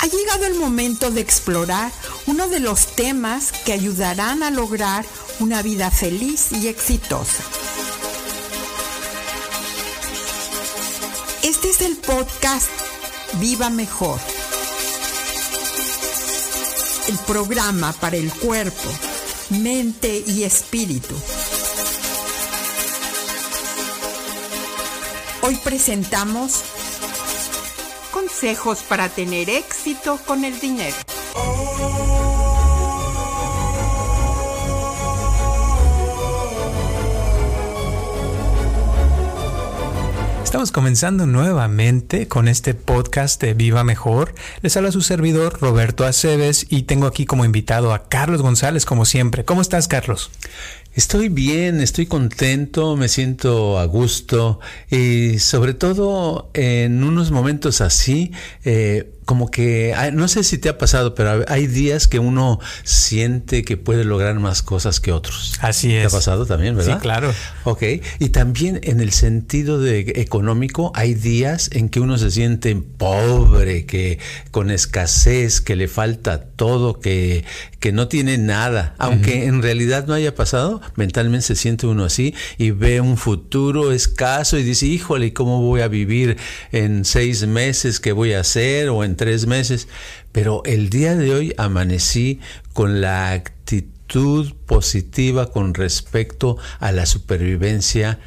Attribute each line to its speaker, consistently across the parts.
Speaker 1: Ha llegado el momento de explorar uno de los temas que ayudarán a lograr una vida feliz y exitosa. Este es el podcast Viva Mejor. El programa para el cuerpo, mente y espíritu. Hoy presentamos consejos para tener éxito con el dinero.
Speaker 2: Estamos comenzando nuevamente con este podcast de Viva Mejor. Les habla su servidor Roberto Aceves y tengo aquí como invitado a Carlos González como siempre. ¿Cómo estás Carlos?
Speaker 3: Estoy bien, estoy contento, me siento a gusto y sobre todo en unos momentos así, eh, como que, no sé si te ha pasado, pero hay días que uno siente que puede lograr más cosas que otros.
Speaker 2: Así es.
Speaker 3: ¿Te ha pasado también, verdad?
Speaker 2: Sí, claro.
Speaker 3: Ok. Y también en el sentido de económico, hay días en que uno se siente pobre, que con escasez, que le falta todo, que, que no tiene nada. Aunque en realidad no haya pasado, mentalmente se siente uno así y ve un futuro escaso y dice, híjole, ¿cómo voy a vivir en seis meses? ¿Qué voy a hacer? O en tres meses, pero el día de hoy amanecí con la actitud positiva con respecto a la supervivencia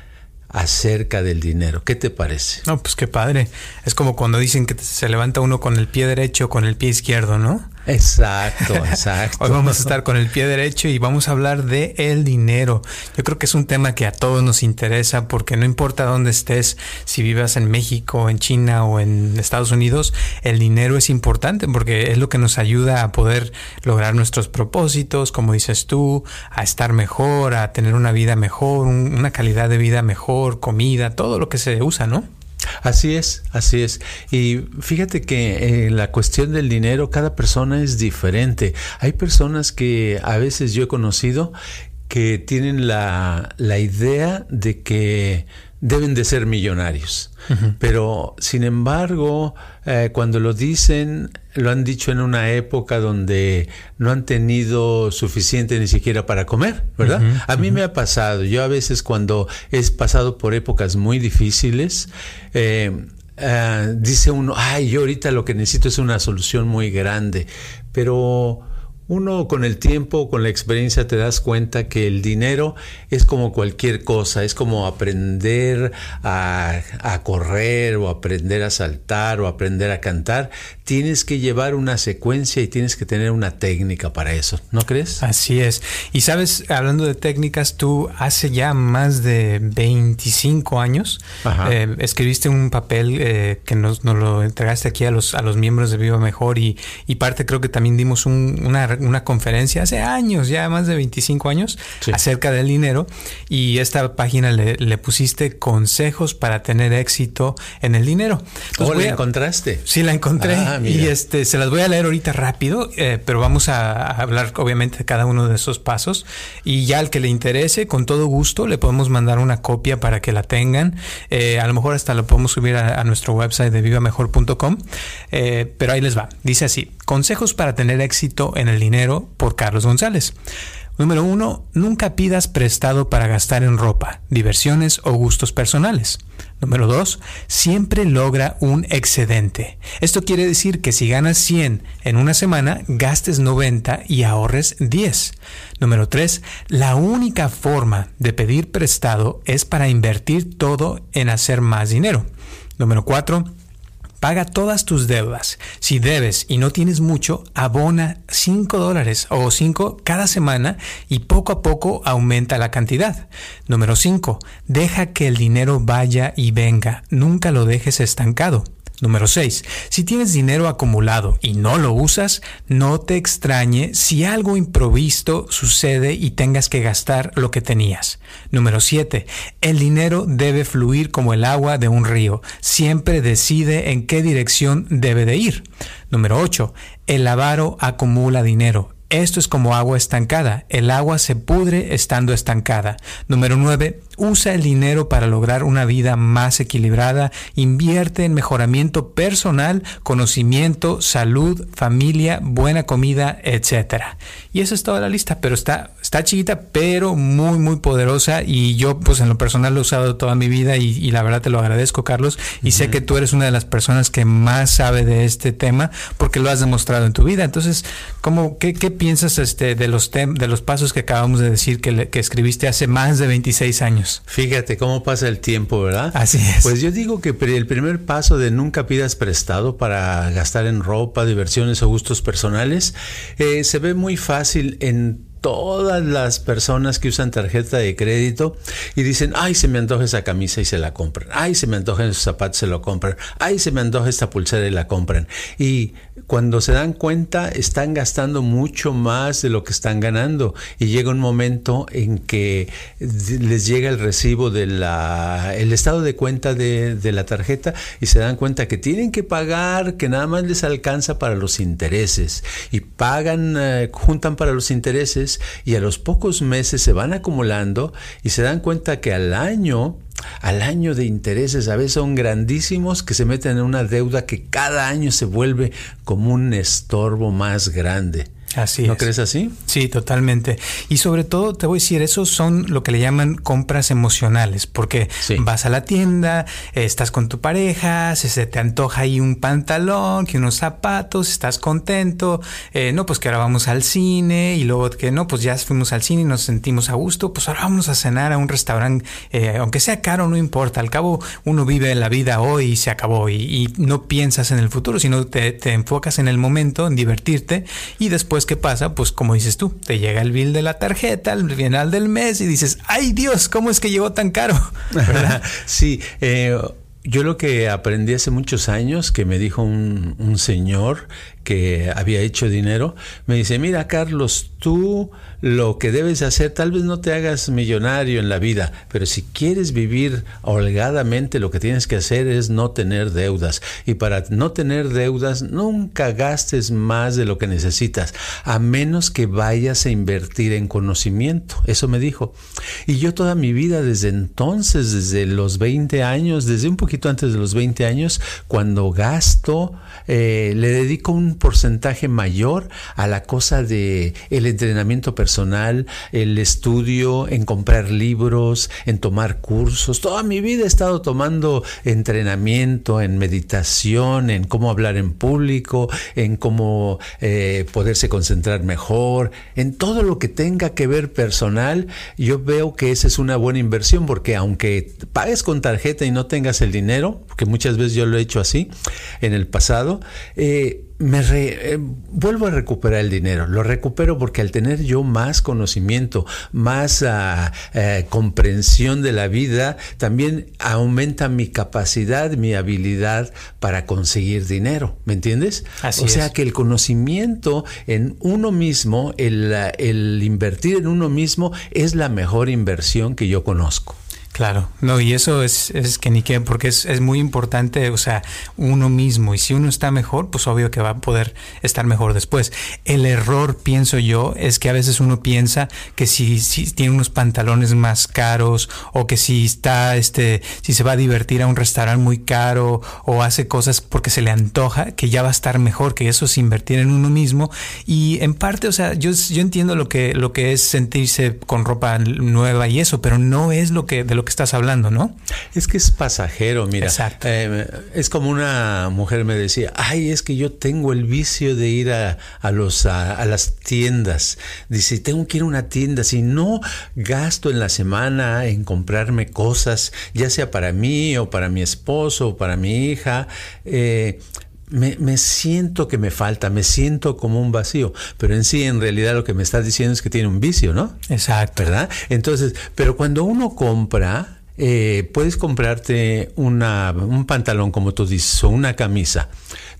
Speaker 3: acerca del dinero. ¿Qué te parece?
Speaker 2: No, pues qué padre. Es como cuando dicen que se levanta uno con el pie derecho o con el pie izquierdo, ¿no?
Speaker 3: Exacto, exacto.
Speaker 2: Hoy vamos a estar con el pie derecho y vamos a hablar de el dinero. Yo creo que es un tema que a todos nos interesa porque no importa dónde estés, si vivas en México, en China o en Estados Unidos, el dinero es importante porque es lo que nos ayuda a poder lograr nuestros propósitos, como dices tú, a estar mejor, a tener una vida mejor, una calidad de vida mejor, comida, todo lo que se usa, ¿no?
Speaker 3: Así es, así es. Y fíjate que en la cuestión del dinero, cada persona es diferente. Hay personas que a veces yo he conocido que tienen la, la idea de que deben de ser millonarios. Pero, sin embargo, eh, cuando lo dicen, lo han dicho en una época donde no han tenido suficiente ni siquiera para comer, ¿verdad? a mí me ha pasado, yo a veces cuando he pasado por épocas muy difíciles, eh, eh, dice uno, ay, yo ahorita lo que necesito es una solución muy grande, pero uno con el tiempo, con la experiencia, te das cuenta que el dinero es como cualquier cosa, es como aprender a, correr o aprender a saltar o aprender a cantar. Tienes que llevar una secuencia y tienes que tener una técnica para eso, ¿no crees?
Speaker 2: Así es. Y sabes, hablando de técnicas, tú hace ya más de 25 años eh, escribiste un papel eh, que nos, lo entregaste aquí a los, a los miembros de Viva Mejor y, parte creo que también dimos una una conferencia hace años, ya más de 25 años, acerca del dinero y esta página le, pusiste consejos para tener éxito en el dinero.
Speaker 3: ¿Cómo la encontraste?
Speaker 2: Sí, la encontré ah, y este se las voy a leer ahorita rápido, eh, pero vamos a, hablar obviamente de cada uno de esos pasos y ya al que le interese, con todo gusto, le podemos mandar una copia para que la tengan. Eh, a lo mejor hasta lo podemos subir a, nuestro website de vivamejor.com, eh, pero ahí les va. Dice así, consejos para tener éxito en el dinero por Carlos González. Número uno, nunca pidas prestado para gastar en ropa, diversiones o gustos personales. Número dos, siempre logra un excedente. Esto quiere decir que si ganas 100 en una semana, gastes 90 y ahorres 10. Número tres, la única forma de pedir prestado es para invertir todo en hacer más dinero. Número cuatro, Paga todas tus deudas. Si debes y no tienes mucho, abona 5 dólares o 5 cada semana y poco a poco aumenta la cantidad. Número 5. Deja que el dinero vaya y venga. Nunca lo dejes estancado. Número 6. Si tienes dinero acumulado y no lo usas, no te extrañe si algo improvisto sucede y tengas que gastar lo que tenías. Número 7. El dinero debe fluir como el agua de un río. Siempre decide en qué dirección debe de ir. Número 8. El avaro acumula dinero Esto es como agua estancada. El agua se pudre estando estancada. Número 9. Usa el dinero para lograr una vida más equilibrada. Invierte en mejoramiento personal, conocimiento, salud, familia, buena comida, etc. Y esa es toda la lista, pero está, está chiquita, pero muy, muy poderosa. Y yo, pues en lo personal, lo he usado toda mi vida y, la verdad te lo agradezco, Carlos. Y sé que tú eres una de las personas que más sabe de este tema porque lo has demostrado en tu vida. Entonces, ¿cómo, qué, qué piensas este, de, los de los pasos que acabamos de decir que, que escribiste hace más de 26 años?
Speaker 3: Fíjate cómo pasa el tiempo, ¿verdad?
Speaker 2: Así es.
Speaker 3: Pues yo digo que el primer paso de nunca pidas prestado para gastar en ropa, diversiones o gustos personales eh, se ve muy fácil en todas las personas que usan tarjeta de crédito y dicen, ay, se me antoja esa camisa y se la compran, ay, se me antoja esos zapatos, se lo compran, ay, se me antoja esta pulsera y la compran. Y cuando se dan cuenta, están gastando mucho más de lo que están ganando. Y llega un momento en que les llega el recibo de la, el estado de cuenta de, de la tarjeta y se dan cuenta que tienen que pagar, que nada más les alcanza para los intereses. Y pagan, eh, juntan para los intereses y a los pocos meses se van acumulando y se dan cuenta que al año al año de intereses a veces son grandísimos que se meten en una deuda que cada año se vuelve como un estorbo más grande.
Speaker 2: Así
Speaker 3: ¿No crees así?
Speaker 2: Sí, totalmente. Y sobre todo, te voy a decir, esos son lo que le llaman compras emocionales, porque vas a la tienda, estás con tu pareja, se, te antoja ahí un pantalón, que unos zapatos, estás contento, eh, no, pues que ahora vamos al cine, y luego que no, pues ya fuimos al cine y nos sentimos a gusto, pues ahora vamos a cenar a un restaurante, eh, aunque sea caro, no importa, al cabo uno vive la vida hoy y se acabó, y, no piensas en el futuro, sino te, te enfocas en el momento, en divertirte, y después ¿qué pasa? Pues como dices tú, te llega el bill de la tarjeta al final del mes y dices, ay Dios, ¿cómo es que llegó tan caro?
Speaker 3: sí, eh, yo lo que aprendí hace muchos años, que me dijo un, un señor que había hecho dinero, me dice, mira Carlos, tú lo que debes hacer, tal vez no te hagas millonario en la vida, pero si quieres vivir holgadamente, lo que tienes que hacer es no tener deudas. Y para no tener deudas, nunca gastes más de lo que necesitas, a menos que vayas a invertir en conocimiento. Eso me dijo. Y yo toda mi vida, desde entonces, desde los 20 años, desde un poquito antes de los 20 años, cuando gasto, eh, le dedico un porcentaje mayor a la cosa de el entrenamiento personal, el estudio, en comprar libros, en tomar cursos. Toda mi vida he estado tomando entrenamiento en meditación, en cómo hablar en público, en cómo eh, poderse concentrar mejor, en todo lo que tenga que ver personal. Yo veo que esa es una buena inversión porque aunque pagues con tarjeta y no tengas el dinero, que muchas veces yo lo he hecho así en el pasado, eh, me eh, vuelvo a recuperar el dinero. Lo recupero porque al tener yo más conocimiento, más ah, eh, comprensión de la vida, también aumenta mi capacidad, mi habilidad para conseguir dinero. ¿Me entiendes?
Speaker 2: Así
Speaker 3: o sea que el conocimiento en uno mismo, el, el invertir en uno mismo, es la mejor inversión que yo conozco.
Speaker 2: Claro, no, y eso es, es que ni qué, porque es, es, muy importante, o sea, uno mismo, y si uno está mejor, pues obvio que va a poder estar mejor después. El error, pienso yo, es que a veces uno piensa que si, si tiene unos pantalones más caros, o que si está, este, si se va a divertir a un restaurante muy caro, o hace cosas porque se le antoja, que ya va a estar mejor, que eso es invertir en uno mismo, y en parte, o sea, yo, yo entiendo lo que, lo que es sentirse con ropa nueva y eso, pero no es lo que, de lo que estás hablando, ¿no?
Speaker 3: Es que es pasajero, mira.
Speaker 2: Exacto.
Speaker 3: Eh, es como una mujer me decía, ay, es que yo tengo el vicio de ir a, los, a, las tiendas. Dice, tengo que ir a una tienda. Si no gasto en la semana en comprarme cosas, ya sea para mí o para mi esposo o para mi hija, eh, me, me, siento que me falta, me siento como un vacío, pero en sí, en realidad lo que me estás diciendo es que tiene un vicio, ¿no?
Speaker 2: Exacto.
Speaker 3: ¿Verdad? Entonces, pero cuando uno compra, eh, puedes comprarte una, un pantalón, como tú dices, o una camisa,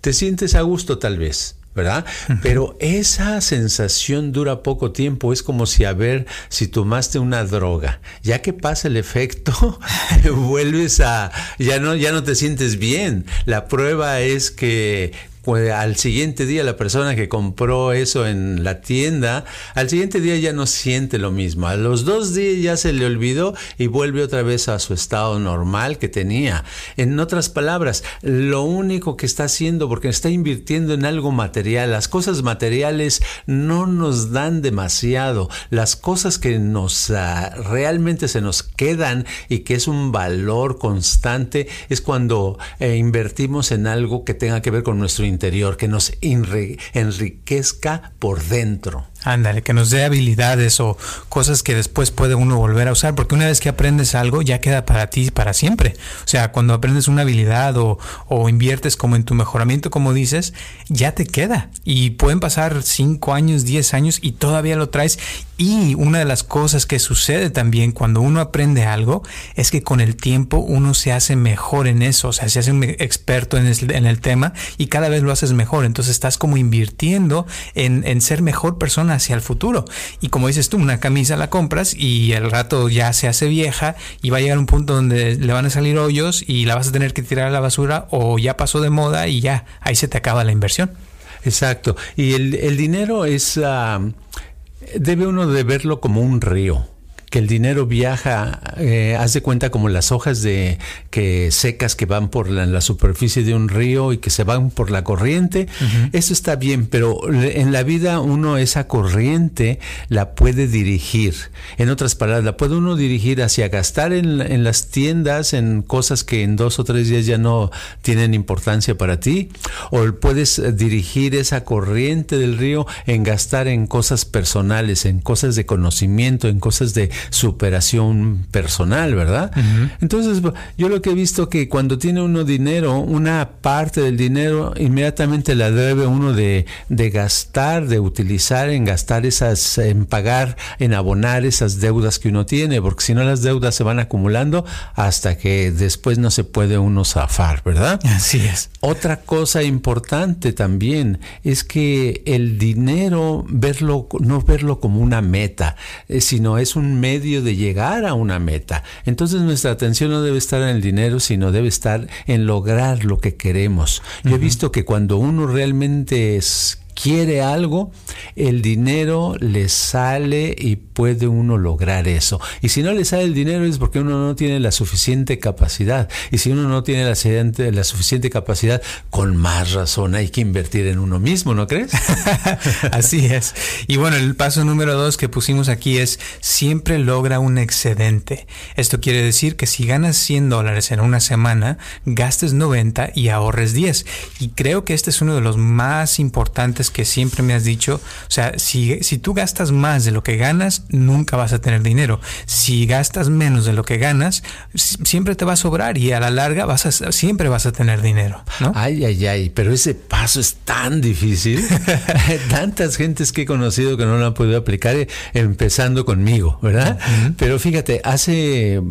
Speaker 3: te sientes a gusto tal vez ¿verdad? Pero esa sensación dura poco tiempo, es como si a ver si tomaste una droga, ya que pasa el efecto, vuelves a ya no ya no te sientes bien. La prueba es que pues al siguiente día la persona que compró eso en la tienda, al siguiente día ya no siente lo mismo. A los dos días ya se le olvidó y vuelve otra vez a su estado normal que tenía. En otras palabras, lo único que está haciendo, porque está invirtiendo en algo material, las cosas materiales no nos dan demasiado. Las cosas que nos ah, realmente se nos quedan y que es un valor constante es cuando eh, invertimos en algo que tenga que ver con nuestro interior, que nos enriquezca por dentro.
Speaker 2: Ándale, que nos dé habilidades o cosas que después puede uno volver a usar, porque una vez que aprendes algo ya queda para ti para siempre. O sea, cuando aprendes una habilidad o, o inviertes como en tu mejoramiento, como dices, ya te queda. Y pueden pasar 5 años, 10 años y todavía lo traes. Y una de las cosas que sucede también cuando uno aprende algo es que con el tiempo uno se hace mejor en eso, o sea, se hace un experto en el, en el tema y cada vez lo haces mejor. Entonces estás como invirtiendo en, en ser mejor persona hacia el futuro. Y como dices tú, una camisa la compras y el rato ya se hace vieja y va a llegar un punto donde le van a salir hoyos y la vas a tener que tirar a la basura o ya pasó de moda y ya, ahí se te acaba la inversión.
Speaker 3: Exacto. Y el, dinero es... Ah, debe uno de verlo como un río que el dinero viaja, eh, haz de cuenta como las hojas de que secas que van por la, superficie de un río y que se van por la corriente. Eso está bien, pero en la vida uno esa corriente la puede dirigir. En otras palabras, la puede uno dirigir hacia gastar en, en las tiendas, en cosas que en dos o tres días ya no tienen importancia para ti, o puedes dirigir esa corriente del río en gastar en cosas personales, en cosas de conocimiento, en cosas de superación personal, ¿verdad? Entonces, yo lo que he visto que cuando tiene uno dinero, una parte del dinero inmediatamente la debe uno de, de gastar, de utilizar en gastar esas, en pagar, en abonar esas deudas que uno tiene, porque si no las deudas se van acumulando hasta que después no se puede uno zafar, ¿verdad?
Speaker 2: Así es.
Speaker 3: Otra cosa importante también es que el dinero, verlo, no verlo como una meta, eh, sino es un medio medio de llegar a una meta. Entonces nuestra atención no debe estar en el dinero, sino debe estar en lograr lo que queremos. Yo he visto que cuando uno realmente es, quiere algo, el dinero le sale y puede uno lograr eso. Y si no le sale el dinero es porque uno no tiene la suficiente capacidad. Y si uno no tiene la, la suficiente capacidad, con más razón hay que invertir en uno mismo, ¿no crees?
Speaker 2: Así es. Y bueno, el paso número dos que pusimos aquí es siempre logra un excedente. Esto quiere decir que si ganas 100 dólares en una semana, gastes 90 y ahorres 10. Y creo que este es uno de los más importantes que siempre me has dicho, o sea, si, si tú gastas más de lo que ganas, nunca vas a tener dinero. Si gastas menos de lo que ganas, siempre te va a sobrar y a la larga vas a, siempre vas a tener dinero. ¿no?
Speaker 3: Ay, ay, ay, pero ese paso es tan difícil. Tantas gentes que he conocido que no lo han podido aplicar, eh, empezando conmigo, ¿verdad? Pero fíjate, hace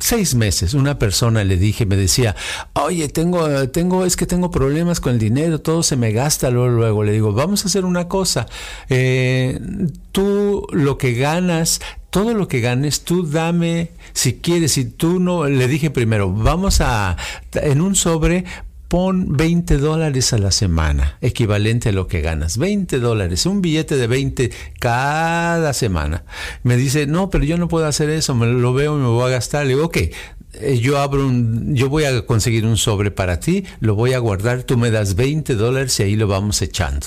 Speaker 3: seis meses una persona le dije, me decía, oye, tengo, tengo, es que tengo problemas con el dinero, todo se me gasta luego, luego. Le digo, vamos a hacer una cosa. Eh, tú lo que ganas, todo lo que ganes, tú dame, si quieres, si tú no, le dije primero, vamos a, en un sobre, pon 20 dólares a la semana, equivalente a lo que ganas. 20 dólares, un billete de 20 cada semana. Me dice, no, pero yo no puedo hacer eso, me lo veo y me voy a gastar. Le digo, ok, yo abro un, yo voy a conseguir un sobre para ti, lo voy a guardar, tú me das 20 dólares y ahí lo vamos echando.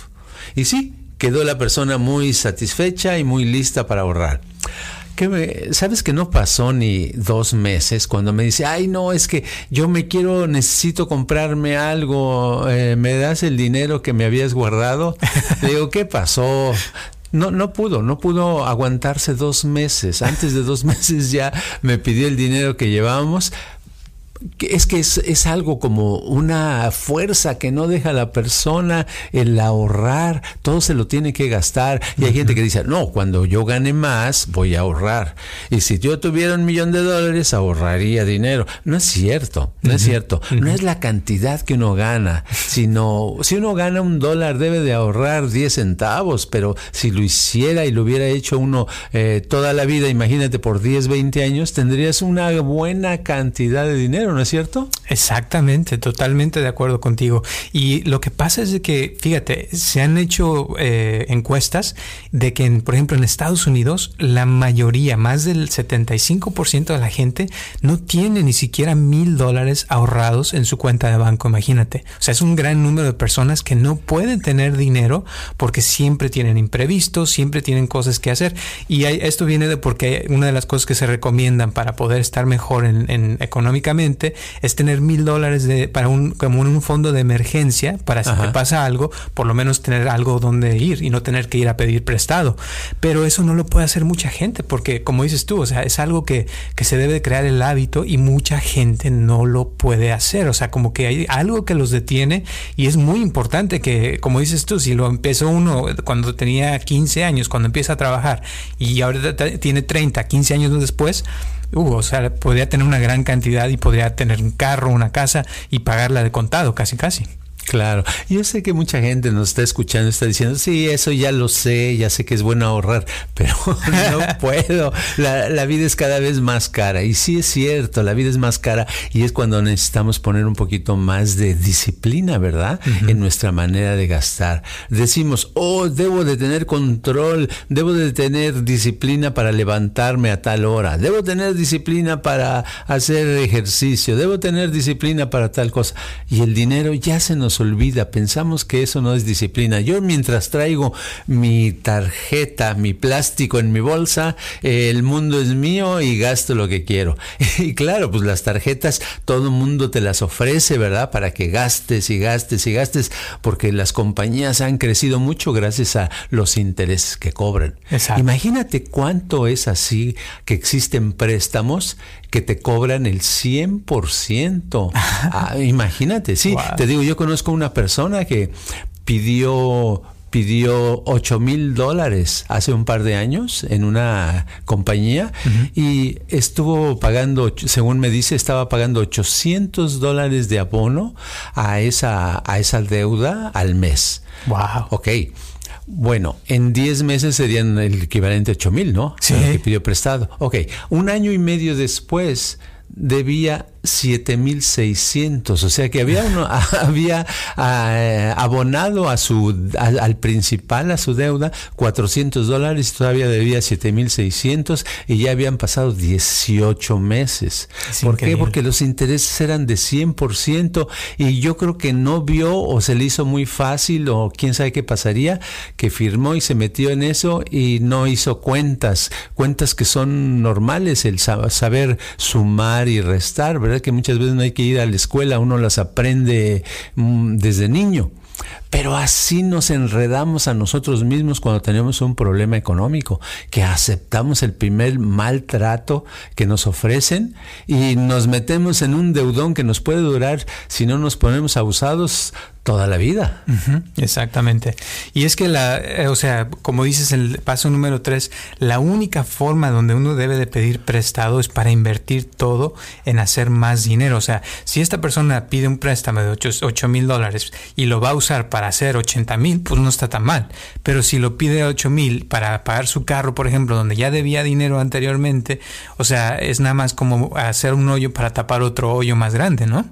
Speaker 3: Y sí, quedó la persona muy satisfecha y muy lista para ahorrar. Que sabes que no pasó ni dos meses cuando me dice, ay no, es que yo me quiero, necesito comprarme algo, eh, ¿me das el dinero que me habías guardado? Le digo, ¿qué pasó? No, no pudo, no pudo aguantarse dos meses. Antes de dos meses ya me pidió el dinero que llevábamos es que es, algo como una fuerza que no deja a la persona el ahorrar, todo se lo tiene que gastar. Y hay gente que dice, no, cuando yo gane más, voy a ahorrar. Y si yo tuviera un millón de dólares, ahorraría dinero. No es cierto, no es cierto. No es la cantidad que uno gana, sino si uno gana un dólar, debe de ahorrar 10 centavos, pero si lo hiciera y lo hubiera hecho uno eh, toda la vida, imagínate por 10, 20 años, tendrías una buena cantidad de dinero ¿no es cierto?
Speaker 2: Exactamente, totalmente de acuerdo contigo. Y lo que pasa es que, fíjate, se han hecho eh, encuestas de que, por ejemplo, en Estados Unidos, la mayoría, más del 75% de la gente, no tiene ni siquiera mil dólares ahorrados en su cuenta de banco, imagínate. O sea, es un gran número de personas que no pueden tener dinero porque siempre tienen imprevistos, siempre tienen cosas que hacer. Y esto viene de porque una de las cosas que se recomiendan para poder estar mejor en, económicamente es tener mil dólares para un, como un fondo de emergencia para si te pasa algo, por lo menos tener algo donde ir y no tener que ir a pedir prestado. Pero eso no lo puede hacer mucha gente porque, como dices tú, o sea, es algo que, que se debe crear el hábito y mucha gente no lo puede hacer. O sea, como que hay algo que los detiene y es muy importante que, como dices tú, si lo empezó uno cuando tenía 15 años, cuando empieza a trabajar y ahora tiene 30, 15 años después, uh, o sea, podría tener una gran cantidad y podría tener un carro, una casa y pagarla de contado, casi casi.
Speaker 3: Claro, yo sé que mucha gente nos está escuchando, está diciendo, sí, eso ya lo sé, ya sé que es bueno ahorrar, pero no puedo, la, vida es cada vez más cara y sí es cierto, la vida es más cara y es cuando necesitamos poner un poquito más de disciplina, ¿verdad? En nuestra manera de gastar. Decimos, oh, debo de tener control, debo de tener disciplina para levantarme a tal hora, debo tener disciplina para hacer ejercicio, debo tener disciplina para tal cosa y el dinero ya se nos olvida, pensamos que eso no es disciplina. Yo mientras traigo mi tarjeta, mi plástico en mi bolsa, el mundo es mío y gasto lo que quiero. Y claro, pues las tarjetas todo el mundo te las ofrece, ¿verdad? Para que gastes y gastes y gastes, porque las compañías han crecido mucho gracias a los intereses que cobran. Imagínate cuánto es así que existen préstamos que te cobran el 100%. Ah, imagínate, sí, te digo, yo conozco una persona que pidió pidió 8 mil dólares hace un par de años en una compañía y estuvo pagando, según me dice, estaba pagando 800 dólares de abono a esa, a esa deuda al mes.
Speaker 2: Wow.
Speaker 3: Ok. Bueno, en 10 meses serían el equivalente a 8 mil, ¿no?
Speaker 2: Sí.
Speaker 3: que pidió prestado. Ok, un año y medio después debía 7600, o sea que había uno, había ah, abonado a su al principal a su deuda 400 dólares, todavía debía 7600 y ya habían pasado 18 meses. ¿Por qué? Porque los intereses eran de 100% y yo creo que no vio o se le hizo muy fácil o quién sabe qué pasaría, que firmó y se metió en eso y no hizo cuentas, cuentas que son normales, el saber sumar y restar, ¿verdad? Que muchas veces no hay que ir a la escuela, uno las aprende mm, desde niño. Pero así nos enredamos a nosotros mismos cuando tenemos un problema económico, que aceptamos el primer maltrato que nos ofrecen y nos metemos en un deudón que nos puede durar, si no nos ponemos abusados, toda la vida.
Speaker 2: exactamente. Y es que la, eh, o sea, como dices el paso número tres, la única forma donde uno debe de pedir prestado es para invertir todo en hacer más dinero. O sea, si esta persona pide un préstamo de 8 mil dólares y lo va a usar para hacer 80 mil, pues no está tan mal. Pero si lo pide 8 mil para pagar su carro, por ejemplo, donde ya debía dinero anteriormente, o sea, es nada más como hacer un hoyo para tapar otro hoyo más grande, ¿no?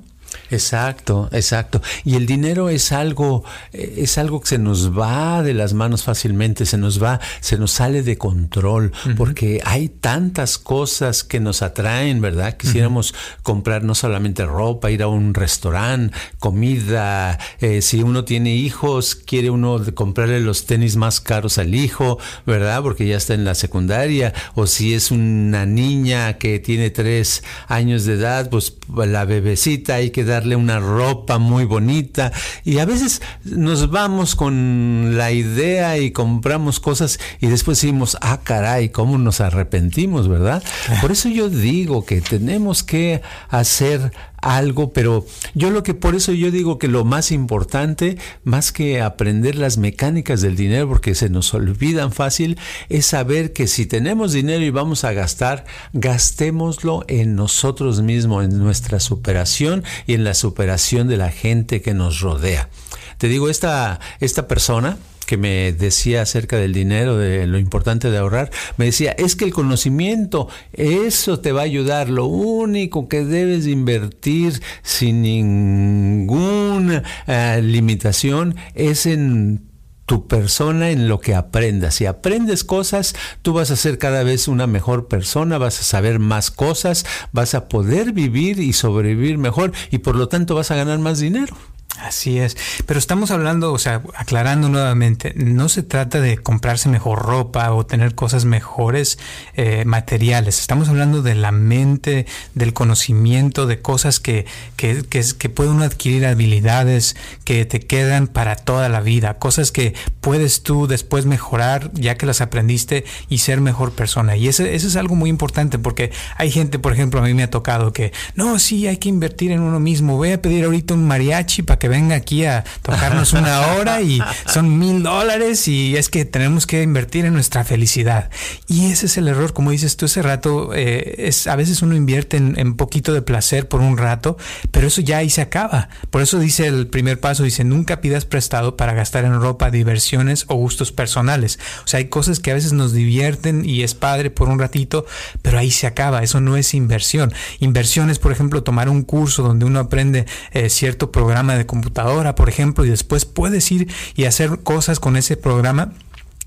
Speaker 3: Exacto, exacto. Y el dinero es algo, eh, es algo que se nos va de las manos fácilmente, se nos va, se nos sale de control, porque hay tantas cosas que nos atraen, ¿verdad? Quisiéramos comprar no solamente ropa, ir a un restaurante, comida, eh, si uno tiene hijos, quiere uno comprarle los tenis más caros al hijo, ¿verdad? Porque ya está en la secundaria, o si es una niña que tiene tres años de edad, pues la bebecita hay que darle una ropa muy bonita y a veces nos vamos con la idea y compramos cosas y después decimos, ah, caray, ¿cómo nos arrepentimos, verdad? Por eso yo digo que tenemos que hacer algo, pero yo lo que por eso yo digo que lo más importante, más que aprender las mecánicas del dinero, porque se nos olvidan fácil, es saber que si tenemos dinero y vamos a gastar, gastémoslo en nosotros mismos, en nuestra superación y en la superación de la gente que nos rodea. Te digo, esta, esta persona, que me decía acerca del dinero, de lo importante de ahorrar, me decía, es que el conocimiento, eso te va a ayudar, lo único que debes invertir sin ninguna eh, limitación es en tu persona en lo que aprendas. Si aprendes cosas, tú vas a ser cada vez una mejor persona, vas a saber más cosas, vas a poder vivir y sobrevivir mejor y por lo tanto vas a ganar más dinero.
Speaker 2: Así es, pero estamos hablando, o sea, aclarando nuevamente, no se trata de comprarse mejor ropa o tener cosas mejores eh, materiales, estamos hablando de la mente, del conocimiento, de cosas que, que, que, que puede uno adquirir habilidades que te quedan para toda la vida, cosas que puedes tú después mejorar ya que las aprendiste y ser mejor persona. Y eso, eso es algo muy importante porque hay gente, por ejemplo, a mí me ha tocado que, no, sí, hay que invertir en uno mismo, voy a pedir ahorita un mariachi para que venga aquí a tocarnos una hora y son mil dólares y es que tenemos que invertir en nuestra felicidad. Y ese es el error, como dices tú hace rato, eh, es, a veces uno invierte en, en, poquito de placer por un rato, pero eso ya ahí se acaba. Por eso dice el primer paso, dice, nunca pidas prestado para gastar en ropa, diversiones o gustos personales. O sea, hay cosas que a veces nos divierten y es padre por un ratito, pero ahí se acaba, eso no es inversión. Inversión es, por ejemplo, tomar un curso donde uno aprende eh, cierto programa de computadora, por ejemplo, y después puedes ir y hacer cosas con ese programa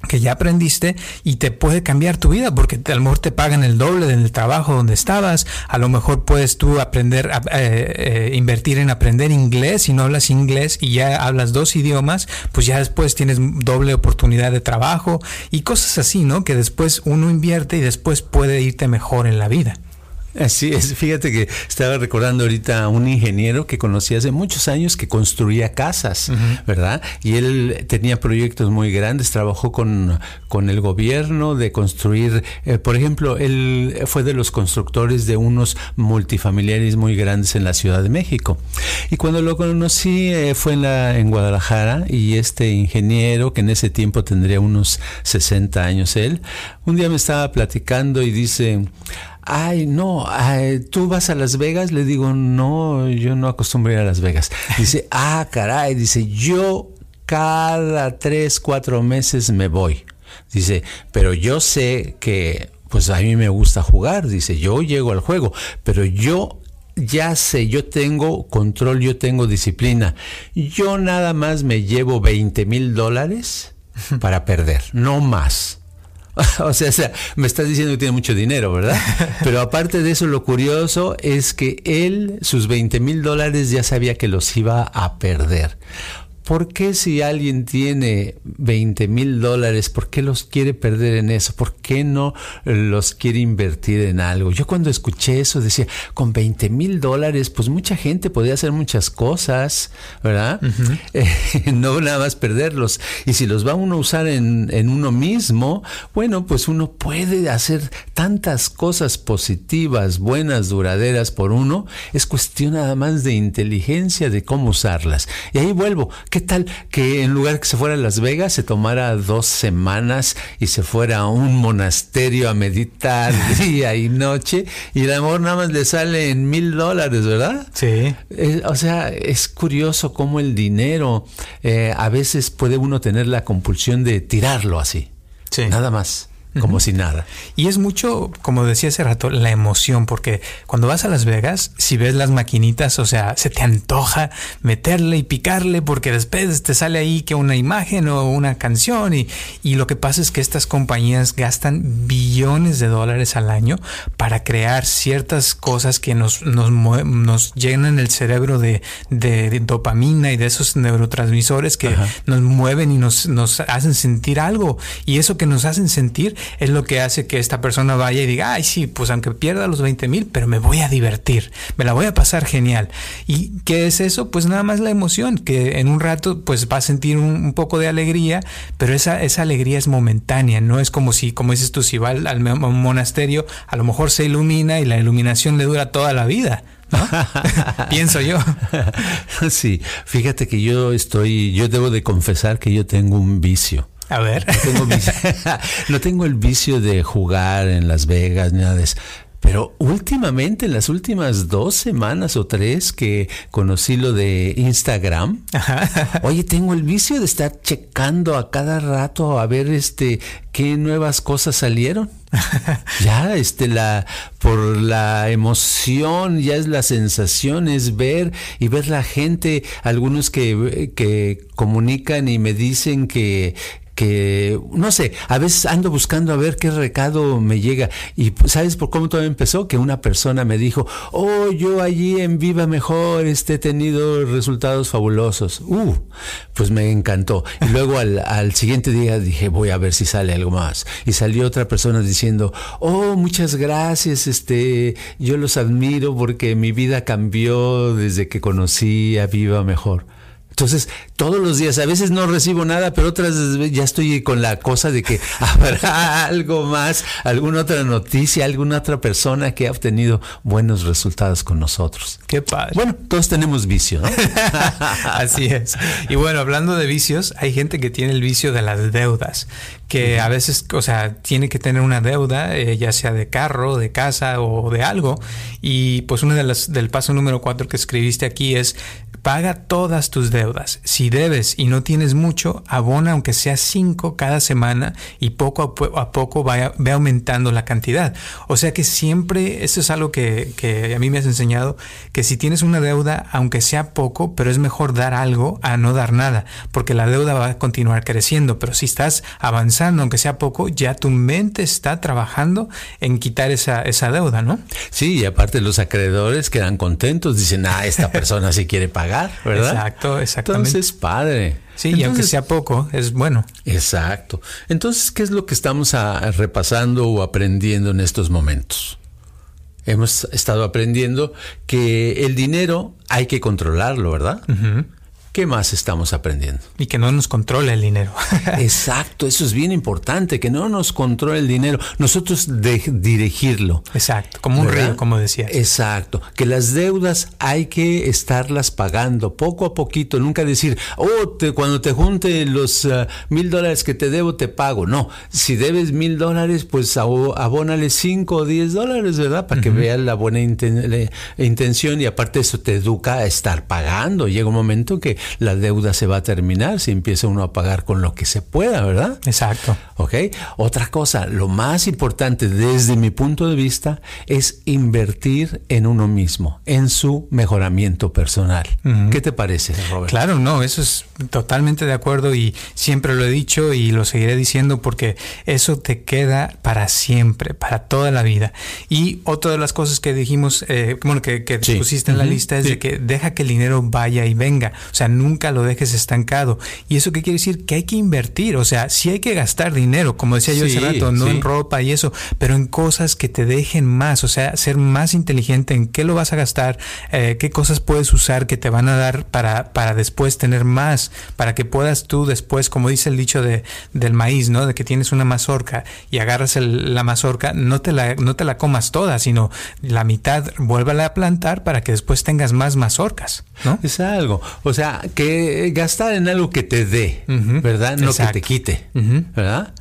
Speaker 2: que ya aprendiste y te puede cambiar tu vida porque a lo mejor te pagan el doble del trabajo donde estabas, a lo mejor puedes tú aprender a eh, eh, invertir en aprender inglés si no hablas inglés y ya hablas dos idiomas, pues ya después tienes doble oportunidad de trabajo y cosas así, ¿no? Que después uno invierte y después puede irte mejor en la vida.
Speaker 3: Así es, fíjate que estaba recordando ahorita a un ingeniero que conocí hace muchos años que construía casas, ¿verdad? Y él tenía proyectos muy grandes, trabajó con, con el gobierno de construir, eh, por ejemplo, él fue de los constructores de unos multifamiliares muy grandes en la Ciudad de México. Y cuando lo conocí eh, fue en, la, en Guadalajara y este ingeniero, que en ese tiempo tendría unos 60 años él, un día me estaba platicando y dice, ay, no, tú vas a Las Vegas, le digo, no, yo no acostumbro ir a Las Vegas. Dice, ah, caray, dice, yo cada tres, cuatro meses me voy. Dice, pero yo sé que, pues a mí me gusta jugar, dice, yo llego al juego, pero yo ya sé, yo tengo control, yo tengo disciplina. Yo nada más me llevo 20 mil dólares para perder, no más. o, sea, o sea, me estás diciendo que tiene mucho dinero, ¿verdad? Pero aparte de eso, lo curioso es que él, sus 20 mil dólares, ya sabía que los iba a perder. ¿Por qué si alguien tiene 20 mil dólares, por qué los quiere perder en eso? ¿Por qué no los quiere invertir en algo? Yo cuando escuché eso decía, con 20 mil dólares, pues mucha gente podría hacer muchas cosas, ¿verdad? no nada más perderlos. Y si los va uno a usar en, en uno mismo, bueno, pues uno puede hacer tantas cosas positivas, buenas, duraderas por uno. Es cuestión nada más de inteligencia, de cómo usarlas. Y ahí vuelvo ¿Qué tal que en lugar que se fuera a Las Vegas se tomara dos semanas y se fuera a un monasterio a meditar día y noche y el amor nada más le sale en mil dólares, ¿verdad?
Speaker 2: Sí.
Speaker 3: Eh, o sea, es curioso cómo el dinero eh, a veces puede uno tener la compulsión de tirarlo así. Sí. Nada más como si nada.
Speaker 2: Y es mucho, como decía hace rato, la emoción, porque cuando vas a Las Vegas, si ves las maquinitas, o sea, se te antoja meterle y picarle, porque después te sale ahí que una imagen o una canción, y, y lo que pasa es que estas compañías gastan billones de dólares al año para crear ciertas cosas que nos, nos, nos llenan el cerebro de, de, dopamina y de esos neurotransmisores que nos mueven y nos, nos hacen sentir algo. Y eso que nos hacen sentir es lo que hace que esta persona vaya y diga, ay, sí, pues aunque pierda los 20 mil, pero me voy a divertir, me la voy a pasar genial. ¿Y qué es eso? Pues nada más la emoción, que en un rato pues va a sentir un, poco de alegría, pero esa, esa alegría es momentánea, no es como si, como dices tú, si va al, monasterio, a lo mejor se ilumina y la iluminación le dura toda la vida. Pienso yo.
Speaker 3: Sí, fíjate que yo estoy, yo debo de confesar que yo tengo un vicio.
Speaker 2: A ver.
Speaker 3: No tengo, el vicio de jugar en Las Vegas, nada de eso Pero últimamente, en las últimas dos semanas o tres que conocí lo de Instagram, oye, tengo el vicio de estar checando a cada rato a ver este qué nuevas cosas salieron. ya, este, la, por la emoción, ya es la sensación, es ver y ver la gente, algunos que, que comunican y me dicen que, que, no sé, a veces ando buscando a ver qué recado me llega. Y pues, ¿sabes por cómo todo empezó? Que una persona me dijo, oh, yo allí en Viva Mejor este, he tenido resultados fabulosos. Uh, pues me encantó. Y luego al, al siguiente día dije, voy a ver si sale algo más. Y salió otra persona diciendo, oh, muchas gracias, este, yo los admiro porque mi vida cambió desde que conocí a Viva Mejor. Entonces, todos los días, a veces no recibo nada, pero otras ya estoy con la cosa de que habrá algo más, alguna otra noticia, alguna otra persona que ha obtenido buenos resultados con nosotros.
Speaker 2: Qué padre.
Speaker 3: Bueno, todos tenemos vicio, ¿no?
Speaker 2: Así es. Y bueno, hablando de vicios, hay gente que tiene el vicio de las deudas, que a veces, o sea, tiene que tener una deuda, eh, ya sea de carro, de casa o de algo. Y pues uno de las, del paso número cuatro que escribiste aquí es Paga todas tus deudas. Si debes y no tienes mucho, abona aunque sea cinco cada semana y poco a, poco vaya, aumentando la cantidad. O sea que siempre, eso es algo que, que, a mí me has enseñado, que si tienes una deuda, aunque sea poco, pero es mejor dar algo a no dar nada, porque la deuda va a continuar creciendo. Pero si estás avanzando, aunque sea poco, ya tu mente está trabajando en quitar esa, esa deuda, ¿no?
Speaker 3: Sí, y aparte los acreedores quedan contentos, dicen, ah, esta persona sí quiere pagar ¿verdad?
Speaker 2: Exacto, exactamente.
Speaker 3: Entonces, padre.
Speaker 2: Sí, y aunque sea poco, es bueno.
Speaker 3: Exacto. Entonces, ¿qué es lo que estamos repasando o aprendiendo en estos momentos? Hemos estado aprendiendo que el dinero hay que controlarlo, ¿verdad? ¿Qué más estamos aprendiendo?
Speaker 2: Y que no nos controle el dinero.
Speaker 3: Exacto, eso es bien importante, que no nos controle el dinero, nosotros de dirigirlo.
Speaker 2: Exacto, como un río, como decía.
Speaker 3: Exacto, que las deudas hay que estarlas pagando poco a poquito, nunca decir, oh, cuando te junte los uh, mil dólares que te debo, te pago. No, si debes mil dólares, pues abónale cinco o diez dólares, ¿verdad? Para que veas la buena intención y aparte eso te educa a estar pagando. Llega un momento que la deuda se va a terminar si empieza uno a pagar con lo que se pueda, ¿verdad?
Speaker 2: Exacto.
Speaker 3: ¿Ok? Otra cosa, lo más importante desde mi punto de vista es invertir en uno mismo, en su mejoramiento personal. ¿Qué te parece, Robert?
Speaker 2: Claro, no, eso es totalmente de acuerdo y siempre lo he dicho y lo seguiré diciendo porque eso te queda para siempre, para toda la vida. Y otra de las cosas que dijimos, eh, bueno, que, pusiste en la lista es de que deja que el dinero vaya y venga. O sea, nunca lo dejes estancado. ¿Y eso qué quiere decir? Que hay que invertir, o sea, sí hay que gastar dinero, como decía yo hace rato, no en ropa y eso, pero en cosas que te dejen más, o sea, ser más inteligente en qué lo vas a gastar, eh, qué cosas puedes usar que te van a dar para, para después tener más, para que puedas tú después, como dice el dicho de, del maíz, ¿no? De que tienes una mazorca y agarras la mazorca, no te la, no te la comas toda, sino la mitad, vuélvala a plantar para que después tengas más mazorcas, ¿no?
Speaker 3: Es algo, o sea, que gastar en algo que te dé, ¿verdad? No que te quite, ¿verdad?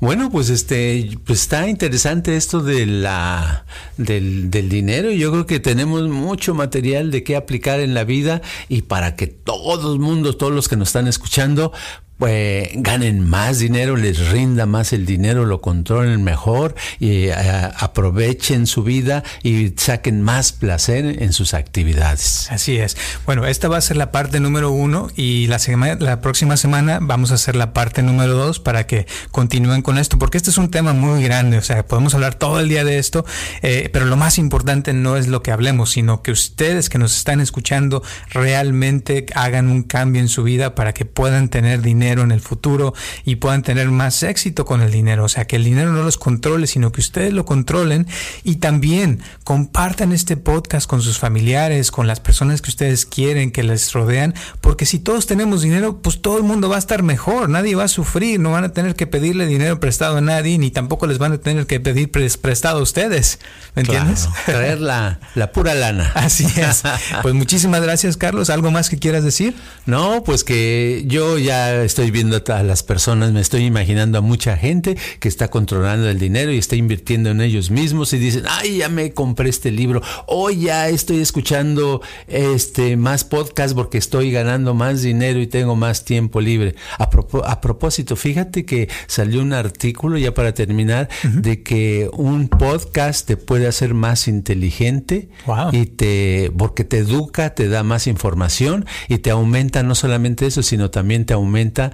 Speaker 3: Bueno, pues este, pues está interesante esto de la, del, del dinero. Yo creo que tenemos mucho material de qué aplicar en la vida y para que todo el mundo, todos los que nos están escuchando, pues, ganen más dinero, les rinda más el dinero, lo controlen mejor y eh, aprovechen su vida y saquen más placer en sus actividades.
Speaker 2: Así es. Bueno, esta va a ser la parte número uno y la, la próxima semana vamos a hacer la parte número dos para que continúen con esto, porque este es un tema muy grande, o sea, podemos hablar todo el día de esto, eh, pero lo más importante no es lo que hablemos, sino que ustedes que nos están escuchando realmente hagan un cambio en su vida para que puedan tener dinero en el futuro y puedan tener más éxito con el dinero. O sea, que el dinero no los controle, sino que ustedes lo controlen y también compartan este podcast con sus familiares, con las personas que ustedes quieren, que les rodean, porque si todos tenemos dinero, pues todo el mundo va a estar mejor, nadie va a sufrir, no van a tener que pedirle dinero prestado a nadie, ni tampoco les van a tener que pedir prestado a ustedes. ¿Me entiendes?
Speaker 3: Traer la, la pura lana.
Speaker 2: Así es. Pues muchísimas gracias, Carlos. ¿Algo más que quieras decir?
Speaker 3: No, pues que yo ya estoy estoy viendo a las personas, me estoy imaginando a mucha gente que está controlando el dinero y está invirtiendo en ellos mismos y dicen, ay, ya me compré este libro, hoy ya estoy escuchando este más podcast porque estoy ganando más dinero y tengo más tiempo libre. A, propósito, fíjate que salió un artículo ya para terminar de que un podcast te puede hacer más inteligente y te porque te educa, te da más información y te aumenta no solamente eso, sino también te aumenta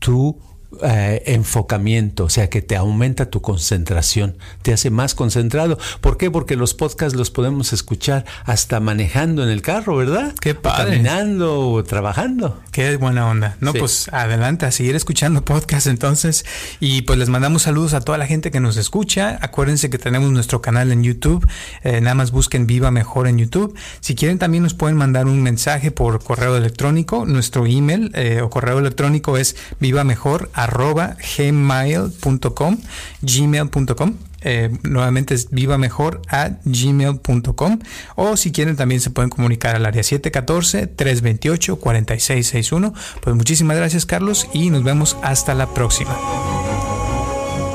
Speaker 3: tu eh, enfocamiento, o sea que te aumenta tu concentración, te hace más concentrado. ¿Por qué? Porque los podcasts los podemos escuchar hasta manejando en el carro, ¿verdad?
Speaker 2: Qué padre.
Speaker 3: caminando o trabajando.
Speaker 2: Qué buena onda. No, pues adelante a seguir escuchando podcasts entonces. Y pues les mandamos saludos a toda la gente que nos escucha. Acuérdense que tenemos nuestro canal en YouTube. Eh, nada más busquen Viva Mejor en YouTube. Si quieren también nos pueden mandar un mensaje por correo electrónico. Nuestro email eh, o correo electrónico es viva mejor arroba gmail.com, gmail.com. Eh, nuevamente es viva mejor a gmail.com o si quieren también se pueden comunicar al área 714-328-4661. Pues muchísimas gracias Carlos y nos vemos hasta la próxima.